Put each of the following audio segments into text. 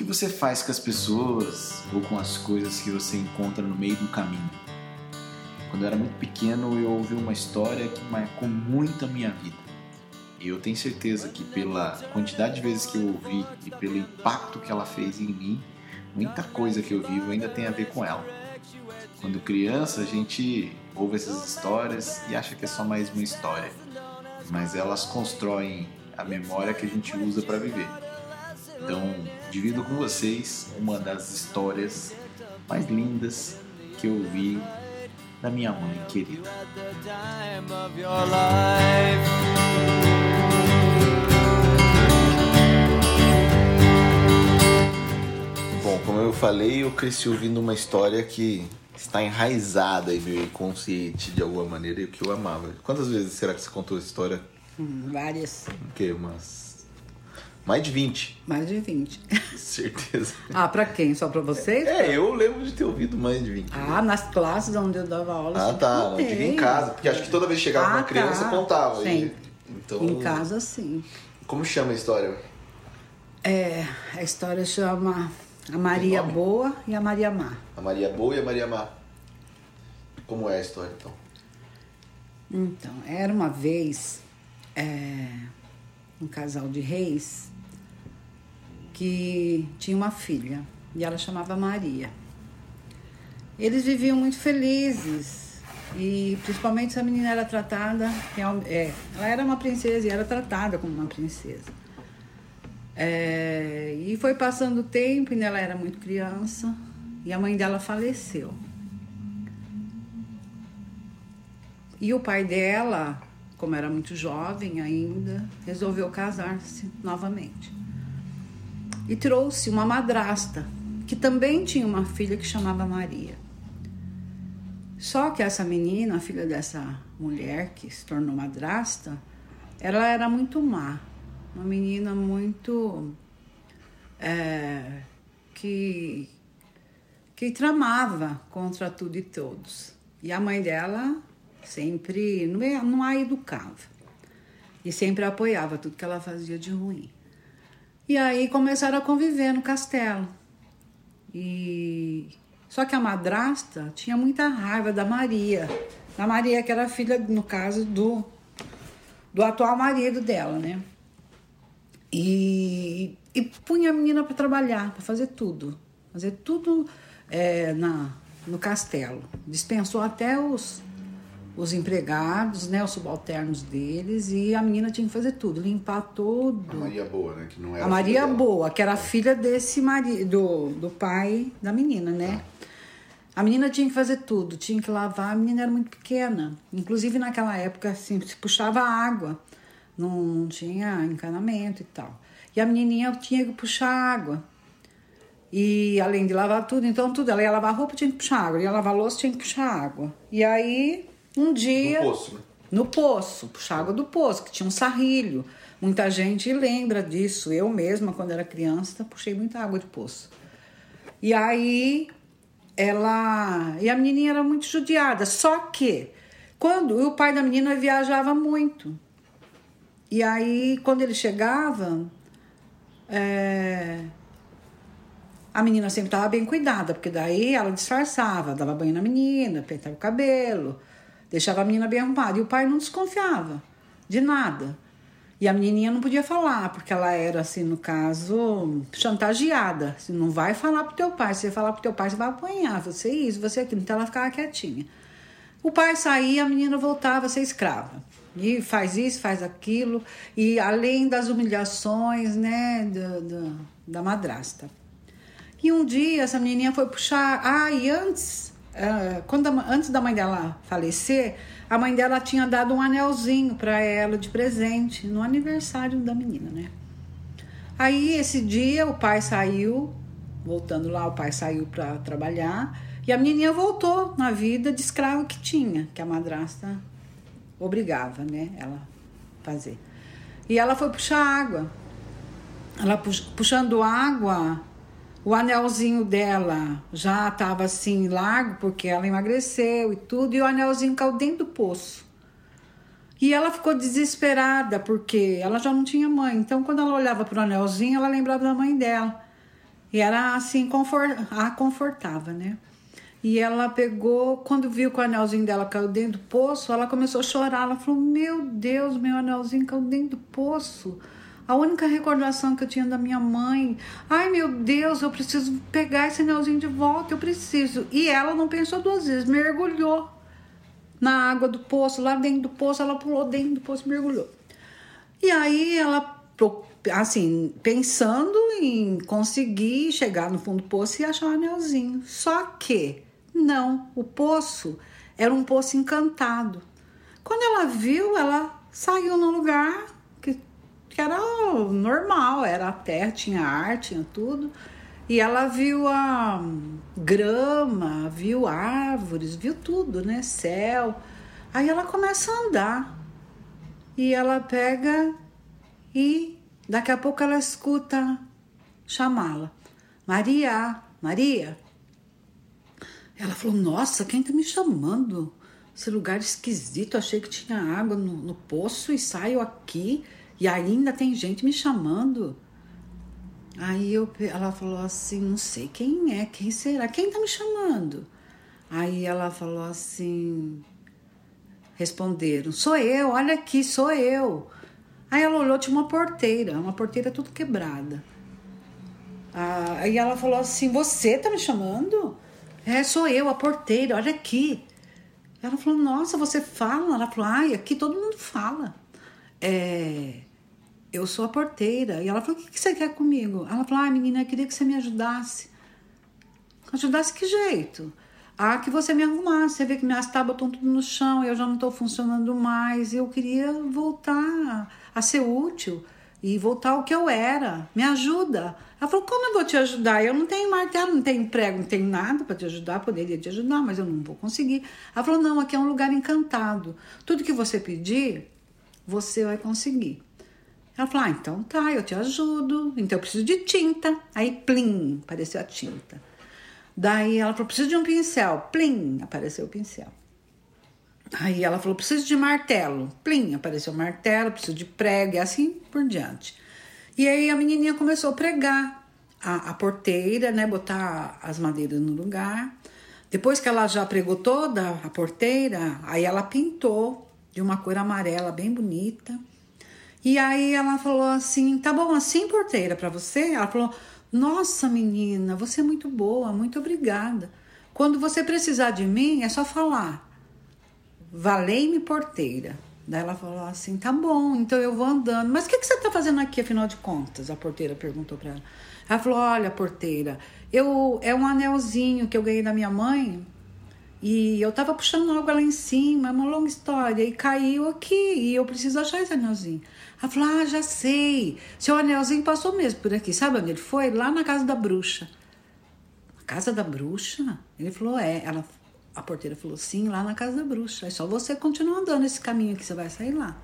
que você faz com as pessoas ou com as coisas que você encontra no meio do caminho? Quando eu era muito pequeno, eu ouvi uma história que marcou muito a minha vida. E eu tenho certeza que pela quantidade de vezes que eu ouvi e pelo impacto que ela fez em mim, muita coisa que eu vivo ainda tem a ver com ela. Quando criança, a gente ouve essas histórias e acha que é só mais uma história, mas elas constroem a memória que a gente usa para viver. Então, divido com vocês uma das histórias mais lindas que eu vi da minha mãe querida. Bom, como eu falei, eu cresci ouvindo uma história que está enraizada em meu inconsciente de alguma maneira e o que eu amava. Quantas vezes será que você contou essa história? Hum, várias. O quê? Umas. Mais de 20. Mais de 20. Certeza. ah, pra quem? Só pra vocês? É, eu lembro de ter ouvido mais de 20. Ah, nas classes onde eu dava aula. Ah, tá. Não digo em casa. Porque acho que toda vez que chegava ah, uma criança, tá. contava. Sim. Então... Em casa, sim. Como chama a história? É, a história chama A Maria Boa e a Maria Má. A Maria Boa e a Maria Má. Como é a história, então? Então, era uma vez é, um casal de reis que tinha uma filha e ela chamava Maria. Eles viviam muito felizes e principalmente essa menina era tratada, é, ela era uma princesa e era tratada como uma princesa. É, e foi passando o tempo e ela era muito criança e a mãe dela faleceu. E o pai dela, como era muito jovem ainda, resolveu casar-se novamente. E trouxe uma madrasta, que também tinha uma filha que chamava Maria. Só que essa menina, a filha dessa mulher que se tornou madrasta, ela era muito má. Uma menina muito. É, que, que tramava contra tudo e todos. E a mãe dela sempre não, não a educava e sempre apoiava tudo que ela fazia de ruim. E aí começaram a conviver no castelo. E só que a madrasta tinha muita raiva da Maria, da Maria que era filha, no caso do do atual marido dela, né? E, e punha a menina para trabalhar, para fazer tudo, fazer tudo é, na no castelo. Dispensou até os os empregados, né, os subalternos deles, e a menina tinha que fazer tudo, limpar tudo. A Maria Boa, né? Que não era a Maria Boa, que era filha desse marido, do, do pai da menina, né? A menina tinha que fazer tudo, tinha que lavar, a menina era muito pequena. Inclusive naquela época, assim, se puxava água, não, não tinha encanamento e tal. E a menininha tinha que puxar água. E além de lavar tudo, então tudo, ela ia lavar roupa, tinha que puxar água, ia lavar louça, tinha que puxar água. E aí um dia. No poço, né? No poço, puxar água do poço, que tinha um sarrilho. Muita gente lembra disso. Eu mesma, quando era criança, puxei muita água de poço. E aí ela. E a menininha era muito judiada. Só que quando o pai da menina viajava muito. E aí, quando ele chegava, é... a menina sempre estava bem cuidada, porque daí ela disfarçava, dava banho na menina, pentava o cabelo deixava a menina bem arrumada. E o pai não desconfiava de nada. E a menininha não podia falar, porque ela era, assim, no caso, chantageada. Você não vai falar pro teu pai. Se você falar pro teu pai, você vai apanhar. Você isso, você aquilo. Então ela ficava quietinha. O pai saía, a menina voltava a ser escrava. E faz isso, faz aquilo. E além das humilhações, né, do, do, da madrasta. E um dia essa menininha foi puxar. Ah, e antes quando a, antes da mãe dela falecer, a mãe dela tinha dado um anelzinho para ela de presente no aniversário da menina, né? Aí esse dia o pai saiu, voltando lá, o pai saiu para trabalhar e a menininha voltou na vida de escravo que tinha, que a madrasta obrigava, né, ela fazer. E ela foi puxar água. Ela puxando água, o anelzinho dela já estava assim largo porque ela emagreceu e tudo, e o anelzinho caiu dentro do poço. E ela ficou desesperada porque ela já não tinha mãe. Então, quando ela olhava para o anelzinho, ela lembrava da mãe dela. E era assim, confort... a confortava, né? E ela pegou, quando viu que o anelzinho dela caiu dentro do poço, ela começou a chorar. Ela falou: Meu Deus, meu anelzinho caiu dentro do poço. A única recordação que eu tinha da minha mãe. Ai, meu Deus, eu preciso pegar esse anelzinho de volta, eu preciso. E ela não pensou duas vezes, mergulhou na água do poço, lá dentro do poço, ela pulou dentro do poço, mergulhou. E aí ela, assim, pensando em conseguir chegar no fundo do poço e achar o anelzinho. Só que não, o poço era um poço encantado. Quando ela viu, ela saiu no lugar que, era normal, era a terra, tinha ar, tinha tudo. E ela viu a grama, viu árvores, viu tudo, né? Céu. Aí ela começa a andar. E ela pega e daqui a pouco ela escuta chamá-la. Maria, Maria. Ela falou: Nossa, quem tá me chamando? Esse lugar esquisito. Achei que tinha água no, no poço e saio aqui e ainda tem gente me chamando. Aí eu, ela falou assim: Não sei quem é, quem será? Quem tá me chamando? Aí ela falou assim: Responderam: Sou eu, olha aqui, sou eu. Aí ela olhou, tinha uma porteira, uma porteira tudo quebrada. Ah, aí ela falou assim: Você tá me chamando? É, sou eu, a porteira, olha aqui. Ela falou: Nossa, você fala? Ela falou: Ai, aqui todo mundo fala. É, eu sou a porteira. E ela falou: O que você quer comigo? Ela falou: Ai, menina, eu queria que você me ajudasse. Ajudasse que jeito? Ah, que você me arrumasse. Você vê que minhas tábuas estão tudo no chão, eu já não estou funcionando mais. Eu queria voltar a ser útil e voltar ao que eu era. Me ajuda. Ela falou: Como eu vou te ajudar? Eu não tenho martelo, não tenho emprego, não tenho nada para te ajudar. Poderia te ajudar, mas eu não vou conseguir. Ela falou: Não, aqui é um lugar encantado. Tudo que você pedir, você vai conseguir. Ela falou: Ah, então tá, eu te ajudo. Então eu preciso de tinta. Aí, plim, apareceu a tinta. Daí ela falou: Preciso de um pincel. Plim, apareceu o pincel. Aí ela falou: preciso de martelo. Plim, apareceu martelo, preciso de prego e assim por diante. E aí a menininha começou a pregar a, a porteira, né? Botar as madeiras no lugar. Depois que ela já pregou toda a porteira, aí ela pintou de uma cor amarela bem bonita. E aí ela falou assim: tá bom assim, porteira, para você? Ela falou: nossa, menina, você é muito boa, muito obrigada. Quando você precisar de mim, é só falar valei-me porteira. Daí ela falou assim: tá bom, então eu vou andando. Mas o que, que você tá fazendo aqui, afinal de contas? A porteira perguntou para ela. Ela falou: olha, porteira, eu é um anelzinho que eu ganhei da minha mãe e eu tava puxando água lá em cima, é uma longa história, e caiu aqui e eu preciso achar esse anelzinho. Ela falou: ah, já sei, seu anelzinho passou mesmo por aqui. Sabe onde ele foi? Lá na casa da bruxa. Na casa da bruxa? Ele falou: é. Ela a porteira falou, sim, lá na casa da bruxa. É só você continuar andando esse caminho que você vai sair lá.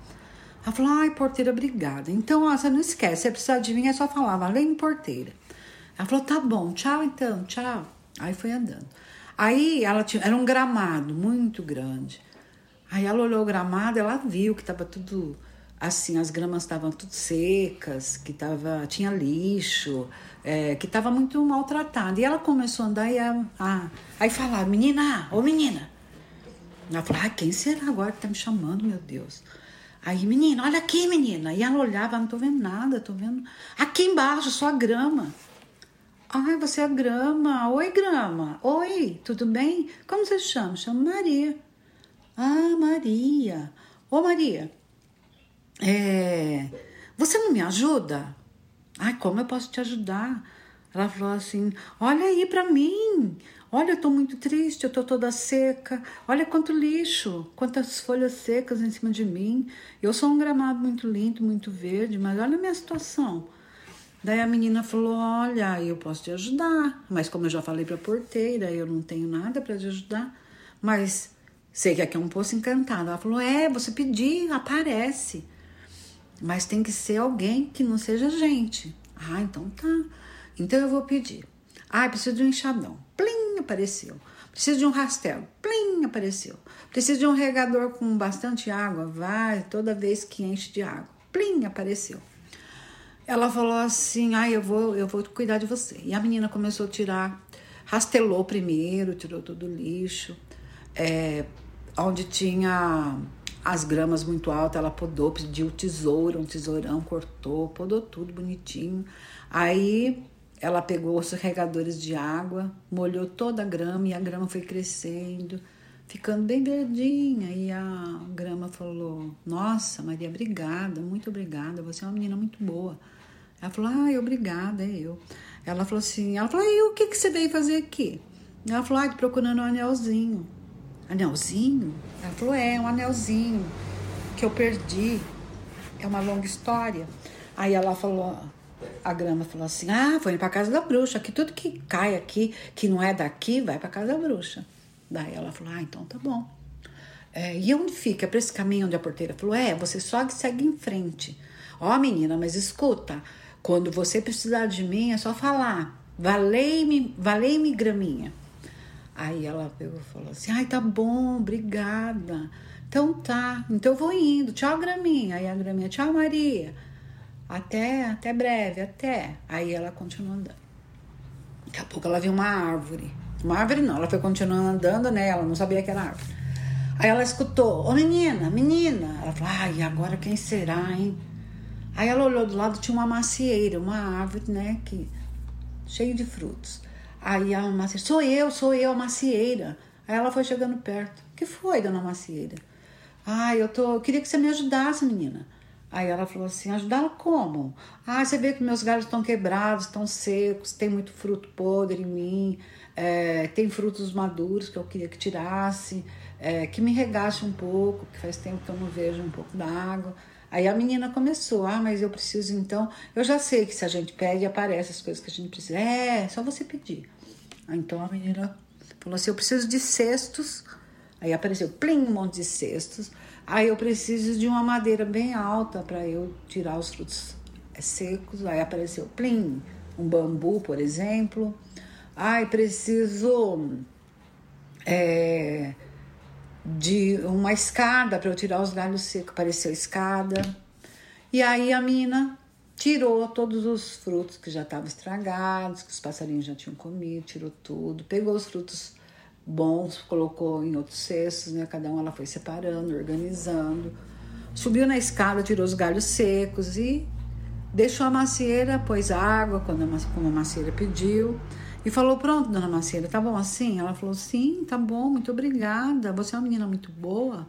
Ela falou, ai, porteira, obrigada. Então, ó, você não esquece, se precisar de mim, é só falar, valeu, porteira. Ela falou, tá bom, tchau então, tchau. Aí foi andando. Aí ela tinha, era um gramado muito grande. Aí ela olhou o gramado, ela viu que estava tudo assim, as gramas estavam tudo secas, que tava, tinha lixo, é, que estava muito maltratada. E ela começou a andar e a, a, aí falar, menina, ô menina. Ela falou, ah, quem será agora que tá me chamando, meu Deus? Aí, menina, olha aqui, menina. E ela olhava, não tô vendo nada, tô vendo. Aqui embaixo, só a grama. Ai, você é grama. Oi, grama. Oi, tudo bem? Como você chama? Chamo Maria. Ah, Maria. Ô, Maria, é, você não me ajuda? Ai, como eu posso te ajudar? Ela falou assim: Olha aí para mim. Olha, eu tô muito triste, eu tô toda seca. Olha quanto lixo, quantas folhas secas em cima de mim. Eu sou um gramado muito lindo, muito verde, mas olha a minha situação. Daí a menina falou: Olha, eu posso te ajudar, mas como eu já falei para porteira, eu não tenho nada para te ajudar. Mas sei que aqui é um poço encantado. Ela falou: É, você pedir, aparece. Mas tem que ser alguém que não seja gente. Ah, então tá. Então eu vou pedir. Ah, preciso de um enxadão. Plim, apareceu. Preciso de um rastelo. Plim, apareceu. Preciso de um regador com bastante água. Vai, toda vez que enche de água. Plim, apareceu. ela falou assim: "Ai, eu vou, eu vou cuidar de você". E a menina começou a tirar, rastelou primeiro, tirou todo o lixo. É, onde tinha as gramas muito altas, ela podou, pediu tesouro, um tesourão, cortou, podou tudo bonitinho. Aí ela pegou os regadores de água, molhou toda a grama e a grama foi crescendo, ficando bem verdinha. E a grama falou: Nossa, Maria, obrigada, muito obrigada, você é uma menina muito boa. Ela falou: Ai, obrigada, é eu. Ela falou assim: Ela falou, e o que, que você veio fazer aqui? Ela falou: Ai, procurando um anelzinho. Anelzinho? Ela falou: É, um anelzinho que eu perdi. É uma longa história. Aí ela falou: a grama falou assim: Ah, foi para casa da bruxa, que tudo que cai aqui, que não é daqui, vai para casa da bruxa. Daí ela falou: Ah, então tá bom. É, e onde fica? Para esse caminho onde a porteira falou: É, você só segue em frente. Ó, oh, menina, mas escuta, quando você precisar de mim, é só falar: Valei-me, valei-me, graminha. Aí ela pegou e falou assim: Ai, tá bom, obrigada. Então tá, então eu vou indo. Tchau, graminha. Aí a graminha: Tchau, Maria. Até, até breve, até. Aí ela continuou andando. Daqui a pouco ela viu uma árvore. Uma árvore não, ela foi continuando andando, né? Ela não sabia que era árvore. Aí ela escutou: Ô menina, menina. Ela falou: Ai, agora quem será, hein? Aí ela olhou do lado, tinha uma macieira, uma árvore, né? Que, cheio de frutos. Aí a macieira, sou eu, sou eu, a macieira. Aí ela foi chegando perto. que foi, dona macieira? Ah, eu tô. Eu queria que você me ajudasse, menina. Aí ela falou assim: ajudá-la como? Ah, você vê que meus galhos estão quebrados, estão secos, tem muito fruto podre em mim, é, tem frutos maduros que eu queria que tirasse, é, que me regasse um pouco, que faz tempo que eu não vejo um pouco d'água. Aí a menina começou: ah, mas eu preciso então. Eu já sei que se a gente pede, aparece as coisas que a gente precisa. É, só você pedir. Então a menina falou assim: Eu preciso de cestos. Aí apareceu, plim, um monte de cestos. Aí eu preciso de uma madeira bem alta para eu tirar os frutos secos. Aí apareceu, plim, um bambu, por exemplo. Ai, preciso é, de uma escada para eu tirar os galhos secos. Apareceu escada. E aí a mina tirou todos os frutos que já estavam estragados, que os passarinhos já tinham comido, tirou tudo, pegou os frutos bons, colocou em outros cestos, né? Cada um ela foi separando, organizando. Subiu na escada, tirou os galhos secos e deixou a macieira, pôs água quando a, a macieira pediu. E falou: Pronto, dona Macieira, tá bom assim? Ela falou: Sim, tá bom, muito obrigada. Você é uma menina muito boa.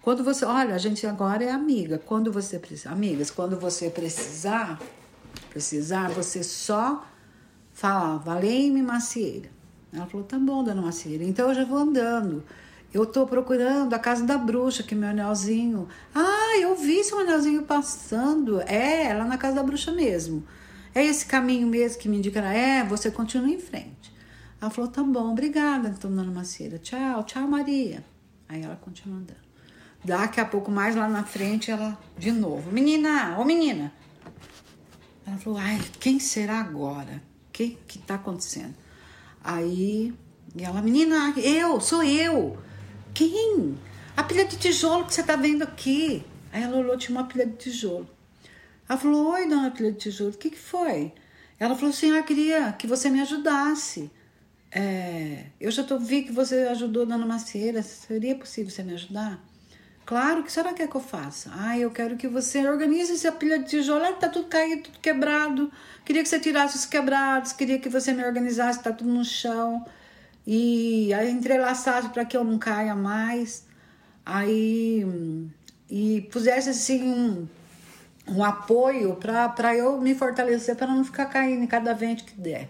Quando você, olha, a gente agora é amiga. Quando você precisa, amigas, quando você precisar, precisar, você só fala, valei-me macieira. Ela falou, tá bom, dona Macieira. Então eu já vou andando. Eu tô procurando a casa da bruxa, que é meu anelzinho. Ah, eu vi seu anelzinho passando. É, lá na casa da bruxa mesmo. É esse caminho mesmo que me indica. É, você continua em frente. Ela falou, tá bom, obrigada, então, dona Macieira. Tchau, tchau, Maria. Aí ela continua andando. Daqui a pouco, mais lá na frente, ela de novo. Menina, ô menina. Ela falou, ai, quem será agora? O que que tá acontecendo? Aí, ela, menina, eu, sou eu. Quem? A pilha de tijolo que você tá vendo aqui. Aí ela olhou, tinha uma pilha de tijolo. Ela falou, oi, dona pilha de tijolo, o que que foi? Ela falou assim, ah, eu queria que você me ajudasse. É, eu já tô, vi que você ajudou a dona Macieira, seria possível você me ajudar? Claro, o que será que é que eu faça? Ah, eu quero que você organize essa pilha de tijolo. Ah, tá tudo caído, tudo quebrado. Queria que você tirasse os quebrados, queria que você me organizasse, tá tudo no chão. E aí entrelaçasse para que eu não caia mais. Aí e pusesse assim um apoio para eu me fortalecer, para não ficar caindo em cada vento que der.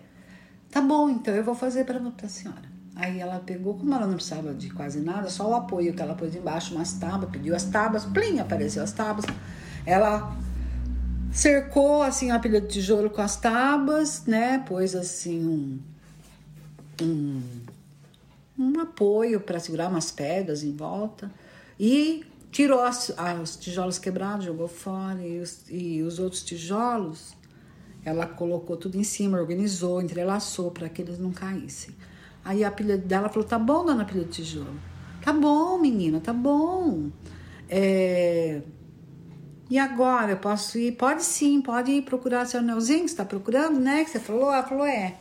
Tá bom, então eu vou fazer para a senhora. Aí ela pegou, como ela não precisava de quase nada, só o apoio que ela pôs embaixo, umas tábuas, pediu as tábuas, plim, apareceu as tábuas. Ela cercou assim a pilha de tijolo com as tábuas, né? Pôs assim um, um, um apoio para segurar umas pedras em volta e tirou as, os tijolos quebrados, jogou fora e os, e os outros tijolos ela colocou tudo em cima, organizou, entrelaçou para que eles não caíssem. Aí a pilha dela falou: tá bom, dona pilha de tijolo. Tá bom, menina, tá bom. É... E agora, eu posso ir? Pode sim, pode ir procurar seu anelzinho que você está procurando, né? Que você falou? Ela falou, é.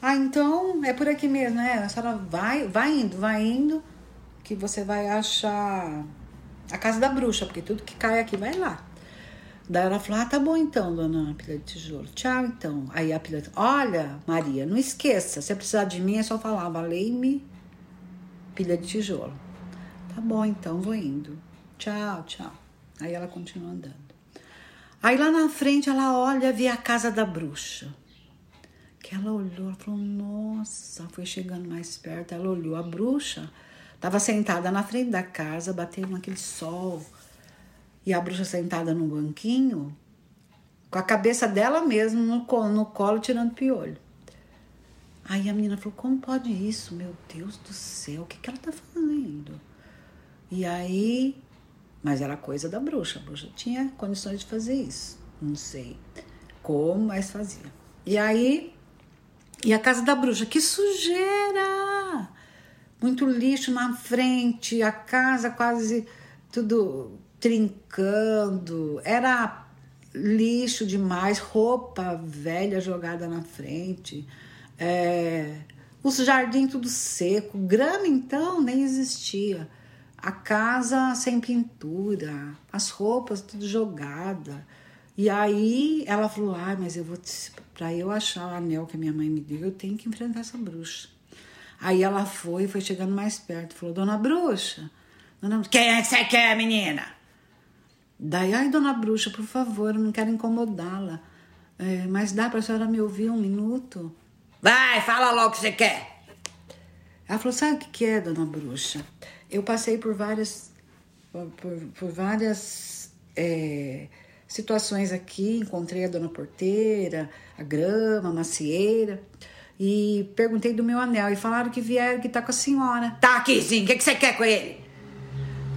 Ah, então é por aqui mesmo, né? A senhora vai, vai indo, vai indo, que você vai achar a casa da bruxa, porque tudo que cai aqui vai lá. Daí ela falou: Ah, tá bom então, dona Pilha de Tijolo. Tchau então. Aí a Pilha, olha, Maria, não esqueça, se precisar de mim é só falar, valei-me Pilha de Tijolo. Tá bom então, vou indo. Tchau, tchau. Aí ela continua andando. Aí lá na frente ela olha, vê a casa da bruxa. Que ela olhou, ela falou: Nossa, foi chegando mais perto. Ela olhou, a bruxa estava sentada na frente da casa, batendo naquele sol. E a bruxa sentada num banquinho, com a cabeça dela mesma no colo, no colo tirando piolho. Aí a menina falou: Como pode isso? Meu Deus do céu, o que, que ela tá fazendo? E aí mas era coisa da bruxa. A bruxa tinha condições de fazer isso. Não sei como, mas fazia. E aí, e a casa da bruxa, que sujeira! Muito lixo na frente, a casa quase tudo trincando. Era lixo demais, roupa velha jogada na frente. É, os jardins tudo seco, grama então nem existia a casa sem pintura, as roupas tudo jogada. E aí ela falou: "Ah, mas eu vou para eu achar o anel que a minha mãe me deu, eu tenho que enfrentar essa bruxa". Aí ela foi, foi chegando mais perto, falou: "Dona bruxa, dona, quem é que você quer, menina?" Daí, ai, dona bruxa, por favor, não quero incomodá-la. É, mas dá para a senhora me ouvir um minuto? Vai, fala logo o que você quer. Ela falou: sabe o que, é, dona bruxa? eu passei por várias, por, por várias é, situações aqui. Encontrei a dona porteira, a grama, a macieira. E perguntei do meu anel. E falaram que vieram, que tá com a senhora. Tá aqui sim, o que, que você quer com ele?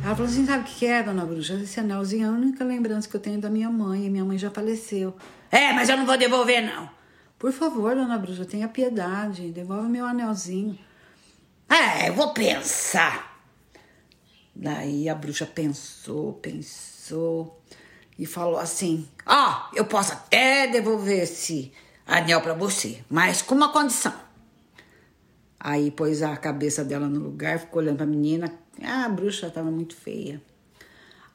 Ela falou assim: sabe o que é, dona Bruxa? Esse anelzinho é a única lembrança que eu tenho da minha mãe. E minha mãe já faleceu. É, mas eu não vou devolver, não. Por favor, dona Bruxa, tenha piedade. Devolve meu anelzinho. É, eu vou pensar. Daí a bruxa pensou, pensou e falou assim: Ó, oh, eu posso até devolver esse anel para você, mas com uma condição. Aí pôs a cabeça dela no lugar, ficou olhando pra menina. Ah, a bruxa tava muito feia.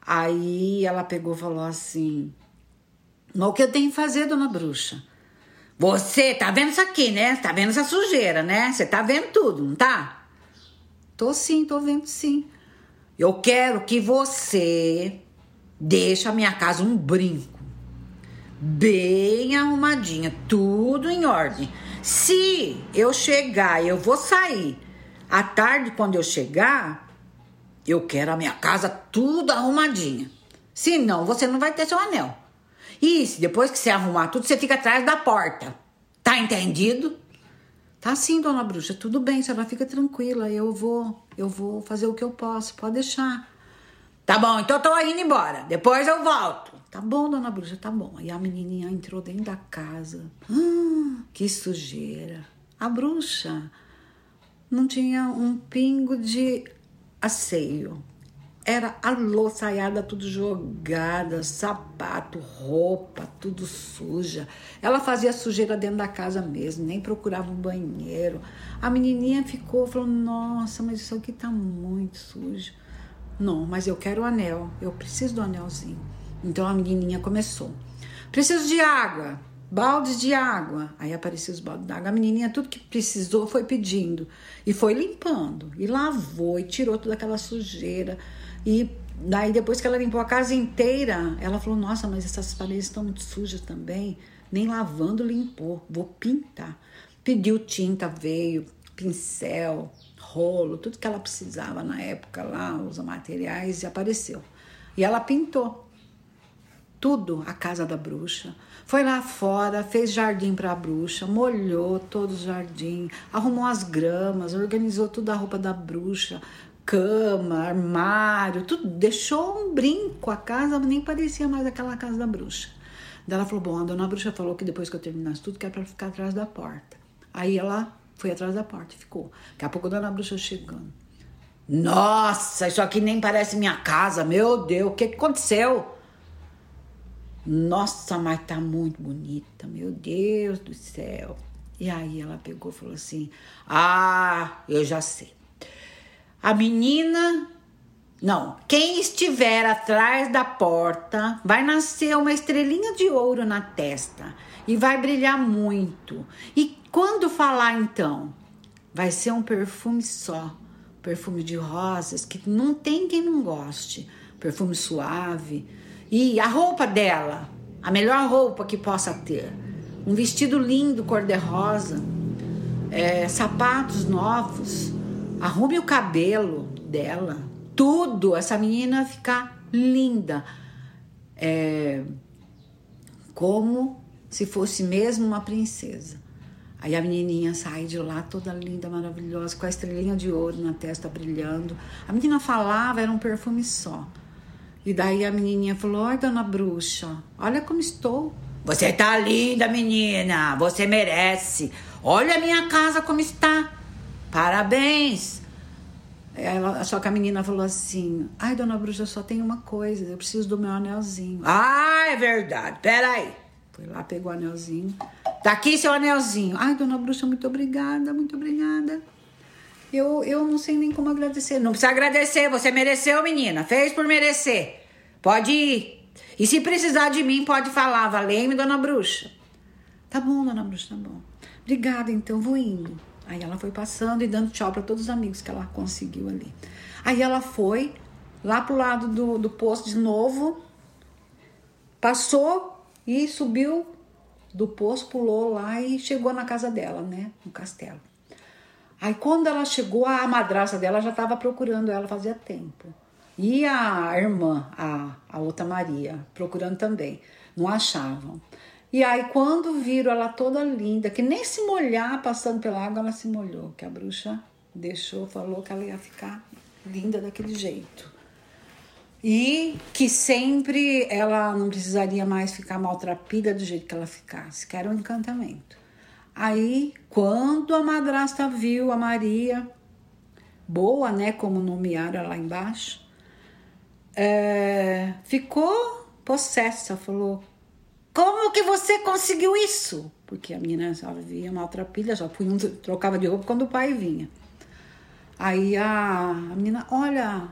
Aí ela pegou e falou assim: O que eu tenho que fazer, dona bruxa? Você tá vendo isso aqui, né? Tá vendo essa sujeira, né? Você tá vendo tudo, não tá? Tô sim, tô vendo sim. Eu quero que você deixe a minha casa um brinco. Bem arrumadinha, tudo em ordem. Se eu chegar, eu vou sair. À tarde, quando eu chegar, eu quero a minha casa tudo arrumadinha. Se não, você não vai ter seu anel. E se depois que você arrumar tudo, você fica atrás da porta. Tá entendido? Tá sim, dona bruxa, tudo bem, senhora fica tranquila, eu vou, eu vou fazer o que eu posso, pode deixar. Tá bom, então eu tô indo embora, depois eu volto. Tá bom, dona bruxa, tá bom. E a menininha entrou dentro da casa. Hum, que sujeira. A bruxa não tinha um pingo de asseio. Era a louçaiada tudo jogada, sapato, roupa, tudo suja. Ela fazia sujeira dentro da casa mesmo, nem procurava um banheiro. A menininha ficou, falou: Nossa, mas isso aqui tá muito sujo. Não, mas eu quero o anel, eu preciso do anelzinho. Então a menininha começou: Preciso de água, baldes de água. Aí apareceu os baldes d'água. A menininha, tudo que precisou, foi pedindo. E foi limpando, e lavou, e tirou toda aquela sujeira e daí, depois que ela limpou a casa inteira, ela falou: Nossa, mas essas paredes estão muito sujas também. Nem lavando limpou. Vou pintar. Pediu tinta, veio, pincel, rolo, tudo que ela precisava na época lá, os materiais, e apareceu. E ela pintou tudo a casa da bruxa. Foi lá fora, fez jardim para a bruxa, molhou todo o jardim, arrumou as gramas, organizou toda a roupa da bruxa, cama, armário, tudo. Deixou um brinco. A casa nem parecia mais aquela casa da bruxa. Daí ela falou: Bom, a dona bruxa falou que depois que eu terminasse tudo, que era pra ficar atrás da porta. Aí ela foi atrás da porta e ficou. Daqui a pouco a dona bruxa chegando. Nossa, isso aqui nem parece minha casa, meu Deus, o que, que aconteceu? Nossa, mas tá muito bonita, meu Deus do céu. E aí ela pegou e falou assim: Ah, eu já sei. A menina. Não, quem estiver atrás da porta vai nascer uma estrelinha de ouro na testa e vai brilhar muito. E quando falar então, vai ser um perfume só, perfume de rosas que não tem quem não goste, perfume suave. E a roupa dela, a melhor roupa que possa ter, um vestido lindo cor-de-rosa, é, sapatos novos, arrume o cabelo dela, tudo, essa menina ficar linda, é, como se fosse mesmo uma princesa. Aí a menininha sai de lá toda linda, maravilhosa, com a estrelinha de ouro na testa brilhando. A menina falava, era um perfume só. E daí a menininha falou: Oi, dona bruxa, olha como estou. Você tá linda, menina, você merece. Olha a minha casa como está. Parabéns. Ela, só que a menina falou assim: Ai, dona bruxa, só tem uma coisa, eu preciso do meu anelzinho. Ah, é verdade, peraí. Foi lá, pegou o anelzinho. Tá aqui seu anelzinho. Ai, dona bruxa, muito obrigada, muito obrigada. Eu, eu não sei nem como agradecer. Não precisa agradecer, você mereceu, menina. Fez por merecer. Pode ir. E se precisar de mim, pode falar. Valeu-me, dona bruxa. Tá bom, dona bruxa, tá bom. Obrigada, então, vou indo. Aí ela foi passando e dando tchau para todos os amigos que ela conseguiu ali. Aí ela foi lá pro lado do, do posto de novo, passou e subiu do poço, pulou lá e chegou na casa dela, né? No castelo. Aí quando ela chegou, a madraça dela já estava procurando ela fazia tempo. E a irmã, a, a outra Maria, procurando também. Não achavam. E aí quando viram ela toda linda, que nem se molhar passando pela água, ela se molhou. Que a bruxa deixou, falou que ela ia ficar linda daquele jeito e que sempre ela não precisaria mais ficar maltrapida do jeito que ela ficasse, que era um encantamento. Aí, quando a madrasta viu a Maria, boa, né, como nomearam lá embaixo, é, ficou possessa, falou: Como que você conseguiu isso? Porque a menina só via maltrapilha, só punha, trocava de roupa quando o pai vinha. Aí a, a menina, olha,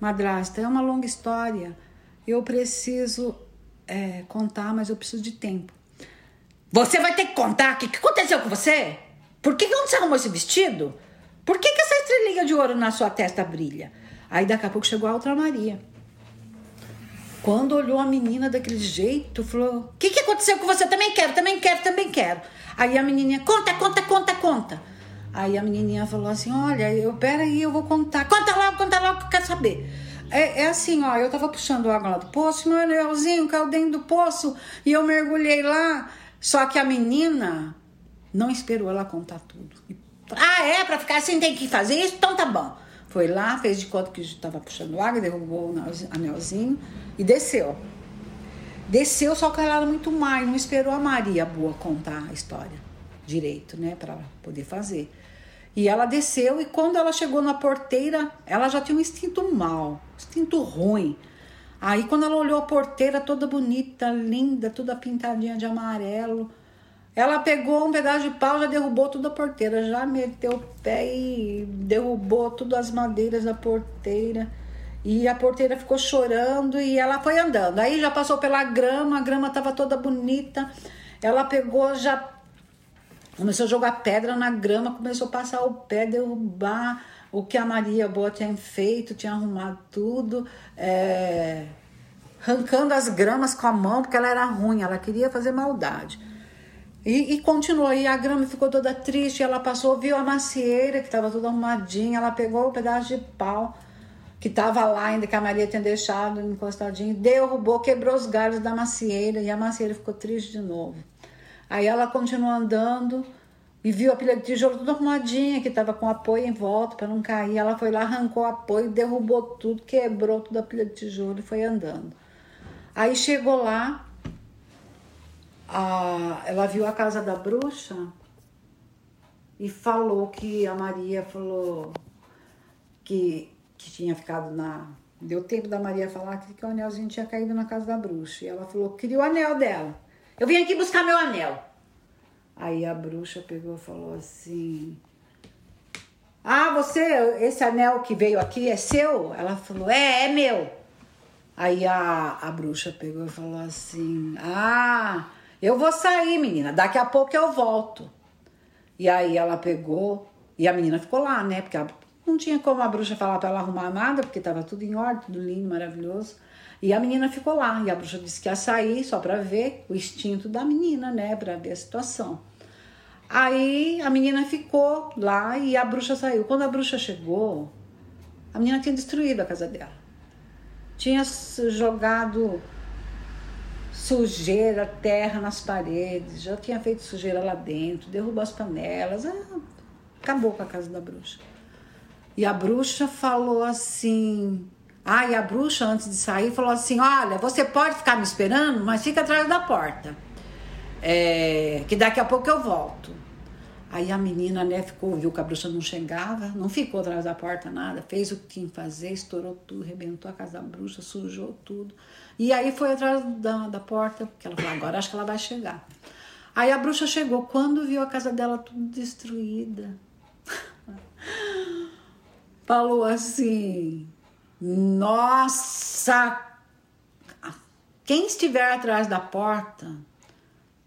Madrasta, é uma longa história. Eu preciso é, contar, mas eu preciso de tempo. Você vai ter que contar? O que, que aconteceu com você? Por que, que você arrumou esse vestido? Por que, que essa estrelinha de ouro na sua testa brilha? Aí daqui a pouco chegou a outra Maria. Quando olhou a menina daquele jeito, falou: O que, que aconteceu com você? Também quero, também quero, também quero. Aí a menininha: Conta, conta, conta, conta. Aí a menininha falou assim: Olha, eu, peraí, eu vou contar. Conta logo, conta logo que eu quero saber. É, é, assim, ó, eu tava puxando água lá do poço, meu anelzinho caiu dentro do poço e eu mergulhei lá. Só que a menina não esperou ela contar tudo. Ah, é? Pra ficar assim tem que fazer isso? Então tá bom. Foi lá, fez de conta que estava puxando água, derrubou o anelzinho e desceu. Desceu, só que ela era muito mais, não esperou a Maria boa contar a história direito, né, para poder fazer. E ela desceu e quando ela chegou na porteira, ela já tinha um instinto mal, instinto ruim. Aí quando ela olhou a porteira toda bonita, linda, toda pintadinha de amarelo, ela pegou um pedaço de pau, já derrubou toda a porteira, já meteu o pé e derrubou todas as madeiras da porteira. E a porteira ficou chorando e ela foi andando. Aí já passou pela grama, a grama estava toda bonita. Ela pegou, já Começou a jogar pedra na grama, começou a passar o pé, derrubar o que a Maria Boa tinha feito, tinha arrumado tudo, é, arrancando as gramas com a mão, porque ela era ruim, ela queria fazer maldade. E, e continuou, e a grama ficou toda triste, ela passou, viu a macieira que estava toda arrumadinha, ela pegou o um pedaço de pau que estava lá ainda, que a Maria tinha deixado encostadinho, derrubou, quebrou os galhos da macieira, e a macieira ficou triste de novo. Aí ela continuou andando e viu a pilha de tijolo toda arrumadinha, que estava com apoio em volta para não cair. Ela foi lá, arrancou o apoio, derrubou tudo, quebrou toda a pilha de tijolo e foi andando. Aí chegou lá, a, ela viu a casa da bruxa e falou que a Maria falou que, que tinha ficado na, Deu tempo da Maria falar que, que o anelzinho tinha caído na casa da bruxa. E ela falou: queria o anel dela. Eu vim aqui buscar meu anel. Aí a bruxa pegou e falou assim: Ah, você, esse anel que veio aqui é seu? Ela falou: É, é meu. Aí a, a bruxa pegou e falou assim: Ah, eu vou sair, menina, daqui a pouco eu volto. E aí ela pegou, e a menina ficou lá, né? Porque não tinha como a bruxa falar para ela arrumar nada, porque estava tudo em ordem, tudo lindo, maravilhoso. E a menina ficou lá, e a bruxa disse que ia sair só para ver o instinto da menina, né? Para ver a situação. Aí a menina ficou lá e a bruxa saiu. Quando a bruxa chegou, a menina tinha destruído a casa dela. Tinha jogado sujeira, terra nas paredes, já tinha feito sujeira lá dentro, derrubou as panelas, ah, acabou com a casa da bruxa. E a bruxa falou assim. Ah, e a bruxa, antes de sair, falou assim: Olha, você pode ficar me esperando, mas fica atrás da porta. É, que daqui a pouco eu volto. Aí a menina, né, ficou, viu que a bruxa não chegava, não ficou atrás da porta nada, fez o que tinha que fazer, estourou tudo, rebentou a casa da bruxa, sujou tudo. E aí foi atrás da, da porta, porque ela falou, agora acho que ela vai chegar. Aí a bruxa chegou, quando viu a casa dela tudo destruída, falou assim: Nossa, quem estiver atrás da porta,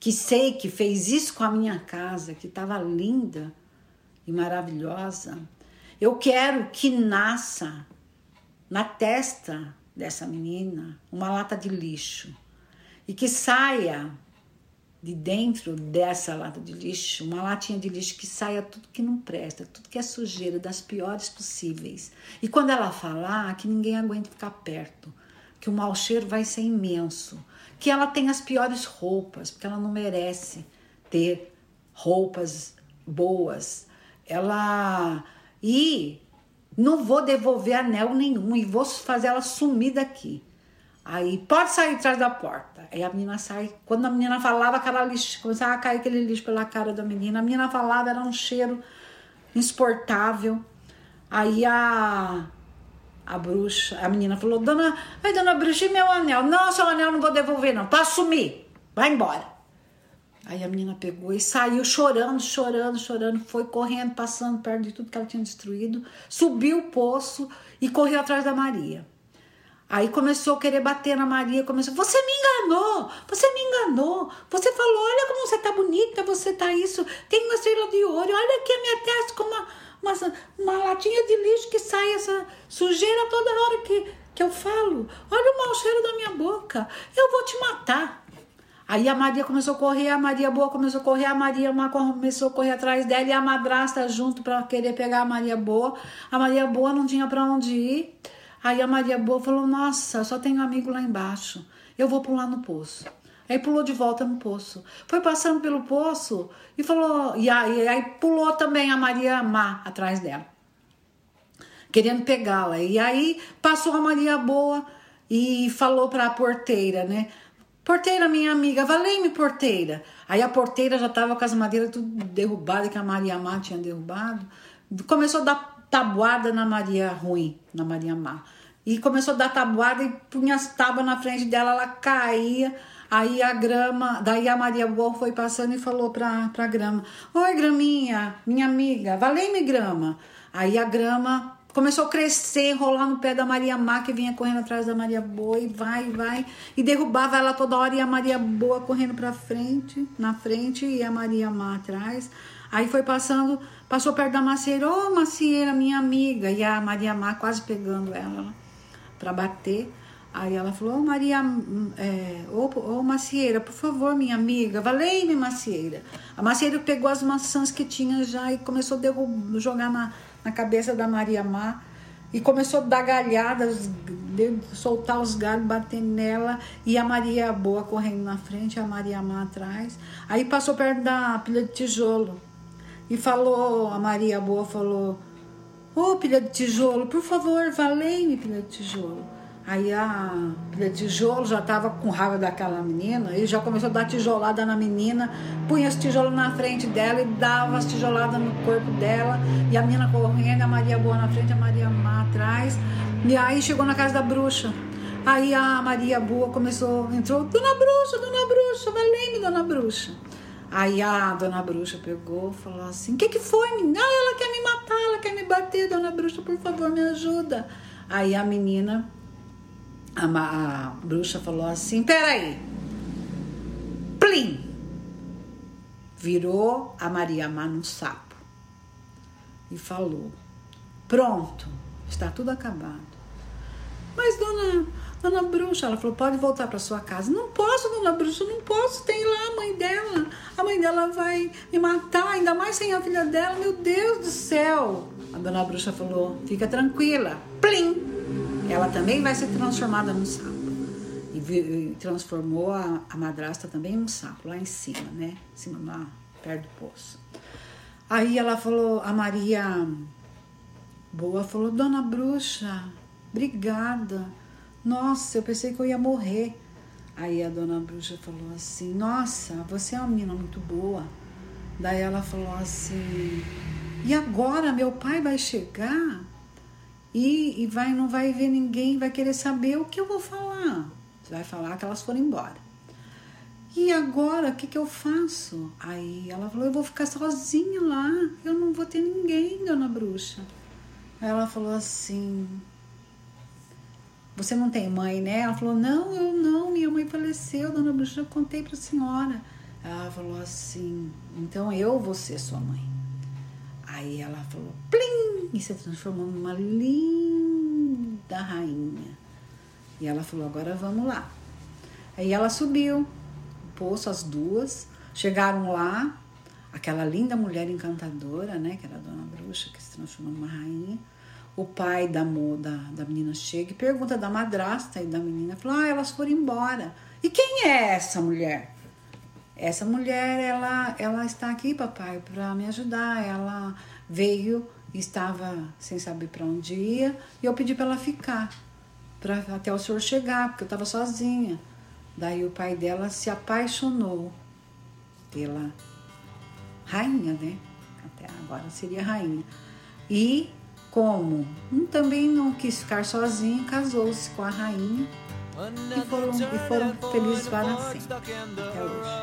que sei que fez isso com a minha casa, que estava linda e maravilhosa, eu quero que nasça na testa dessa menina uma lata de lixo e que saia de dentro dessa lata de lixo, uma latinha de lixo que saia tudo que não presta, tudo que é sujeira, das piores possíveis. E quando ela falar, que ninguém aguente ficar perto, que o mau cheiro vai ser imenso, que ela tem as piores roupas, porque ela não merece ter roupas boas. Ela e não vou devolver anel nenhum e vou fazer ela sumir daqui. Aí pode sair atrás da porta. Aí a menina sai. Quando a menina falava, aquela lixo, começava a cair aquele lixo pela cara da menina. A menina falava, era um cheiro insuportável. Aí a a bruxa, a menina falou: Dona, ai, dona bruxa, e meu anel? Não, seu anel não vou devolver, não. Pra sumir. Vai embora. Aí a menina pegou e saiu chorando, chorando, chorando, foi correndo, passando perto de tudo que ela tinha destruído, subiu o poço e correu atrás da Maria. Aí começou a querer bater na Maria, começou, você me enganou, você me enganou, você falou, olha como você tá bonita, você tá isso, tem uma estrela de ouro, olha aqui a minha testa com uma, uma, uma latinha de lixo que sai essa sujeira toda hora que, que eu falo, olha o mau cheiro da minha boca, eu vou te matar. Aí a Maria começou a correr, a Maria Boa começou a correr, a Maria Má começou a correr atrás dela e a madrasta junto para querer pegar a Maria Boa. A Maria Boa não tinha para onde ir. Aí a Maria Boa falou: Nossa, só tenho amigo lá embaixo. Eu vou pular no poço. Aí pulou de volta no poço. Foi passando pelo poço e falou. E aí, aí pulou também a Maria Má atrás dela, querendo pegá-la. E aí passou a Maria Boa e falou para a porteira, né? Porteira, minha amiga, valei-me, porteira. Aí a porteira já estava com as madeiras tudo derrubadas, que a Maria Má tinha derrubado. Começou a dar tabuada na Maria ruim, na Maria má. E começou a dar tabuada e punha as tábuas na frente dela, ela caía. Aí a grama, daí a Maria Boa foi passando e falou pra, pra grama: Oi, graminha, minha amiga, valei-me grama. Aí a grama começou a crescer, enrolar no pé da Maria Má, que vinha correndo atrás da Maria Boa, e vai, vai, e derrubava ela toda hora, e a Maria Boa correndo pra frente, na frente, e a Maria Má atrás. Aí foi passando, passou perto da macieira, ô oh, macieira, minha amiga, e a Maria Má quase pegando ela para bater. Aí ela falou, ô oh, Maria, é, ô oh, oh, macieira, por favor, minha amiga, valei-me, macieira. A macieira pegou as maçãs que tinha já e começou a jogar na, na cabeça da Maria Má e começou a dar galhadas, soltar os galhos, bater nela, e a Maria Boa correndo na frente, a Maria Má atrás. Aí passou perto da pilha de tijolo. E falou, a Maria Boa falou: Ô pilha de tijolo, por favor, valei-me, pilha de tijolo. Aí a pilha de tijolo já estava com raiva daquela menina e já começou a dar tijolada na menina, punha os tijolos na frente dela e dava as tijoladas no corpo dela. E a menina correndo, a Maria Boa na frente, a Maria Má atrás. E aí chegou na casa da bruxa. Aí a Maria Boa começou, entrou, Dona Bruxa, Dona Bruxa, valendo, Dona Bruxa. Aí a Dona Bruxa pegou e falou assim: O que, que foi, menina? Ah, ela quer me matar, ela quer me bater, Dona Bruxa, por favor, me ajuda. Aí a menina, a, a bruxa falou assim: Peraí. Plim! Virou a Maria Má num sapo e falou: Pronto, está tudo acabado. Mas, dona, dona Bruxa, ela falou: pode voltar para sua casa. Não posso, dona Bruxa, não posso. Tem lá a mãe dela. A mãe dela vai me matar, ainda mais sem a filha dela. Meu Deus do céu. A dona Bruxa falou: fica tranquila. Plim! Ela também vai ser transformada num sapo. E, e transformou a, a madrasta também num sapo, lá em cima, né? Em cima, lá, perto do poço. Aí ela falou, a Maria Boa falou: Dona Bruxa, obrigada. Nossa, eu pensei que eu ia morrer. Aí a dona bruxa falou assim: Nossa, você é uma menina muito boa. Daí ela falou assim: E agora meu pai vai chegar e, e vai, não vai ver ninguém, vai querer saber o que eu vou falar. Você vai falar que elas foram embora. E agora, o que, que eu faço? Aí ela falou: Eu vou ficar sozinha lá, eu não vou ter ninguém, dona bruxa. Aí ela falou assim: Você não tem mãe, né? Ela falou: Não, eu não, minha mãe faleceu, dona Bruxa, eu contei para a senhora. Ela falou assim: Então eu vou ser sua mãe. Aí ela falou: Plim! E se transformou numa linda rainha. E ela falou: Agora vamos lá. Aí ela subiu o poço, as duas, chegaram lá. Aquela linda mulher encantadora, né? Que era a dona bruxa, que se transformou numa rainha o pai da, da, da menina chega e pergunta da madrasta e da menina, fala, ah, elas foram embora. E quem é essa mulher? Essa mulher, ela, ela está aqui, papai, para me ajudar. Ela veio, estava sem saber para onde ia, e eu pedi para ela ficar, para até o senhor chegar, porque eu estava sozinha. Daí o pai dela se apaixonou pela rainha, né? Até agora seria rainha. E como um também não quis ficar sozinho, casou-se com a rainha e foram, e foram felizes para sempre. Até hoje.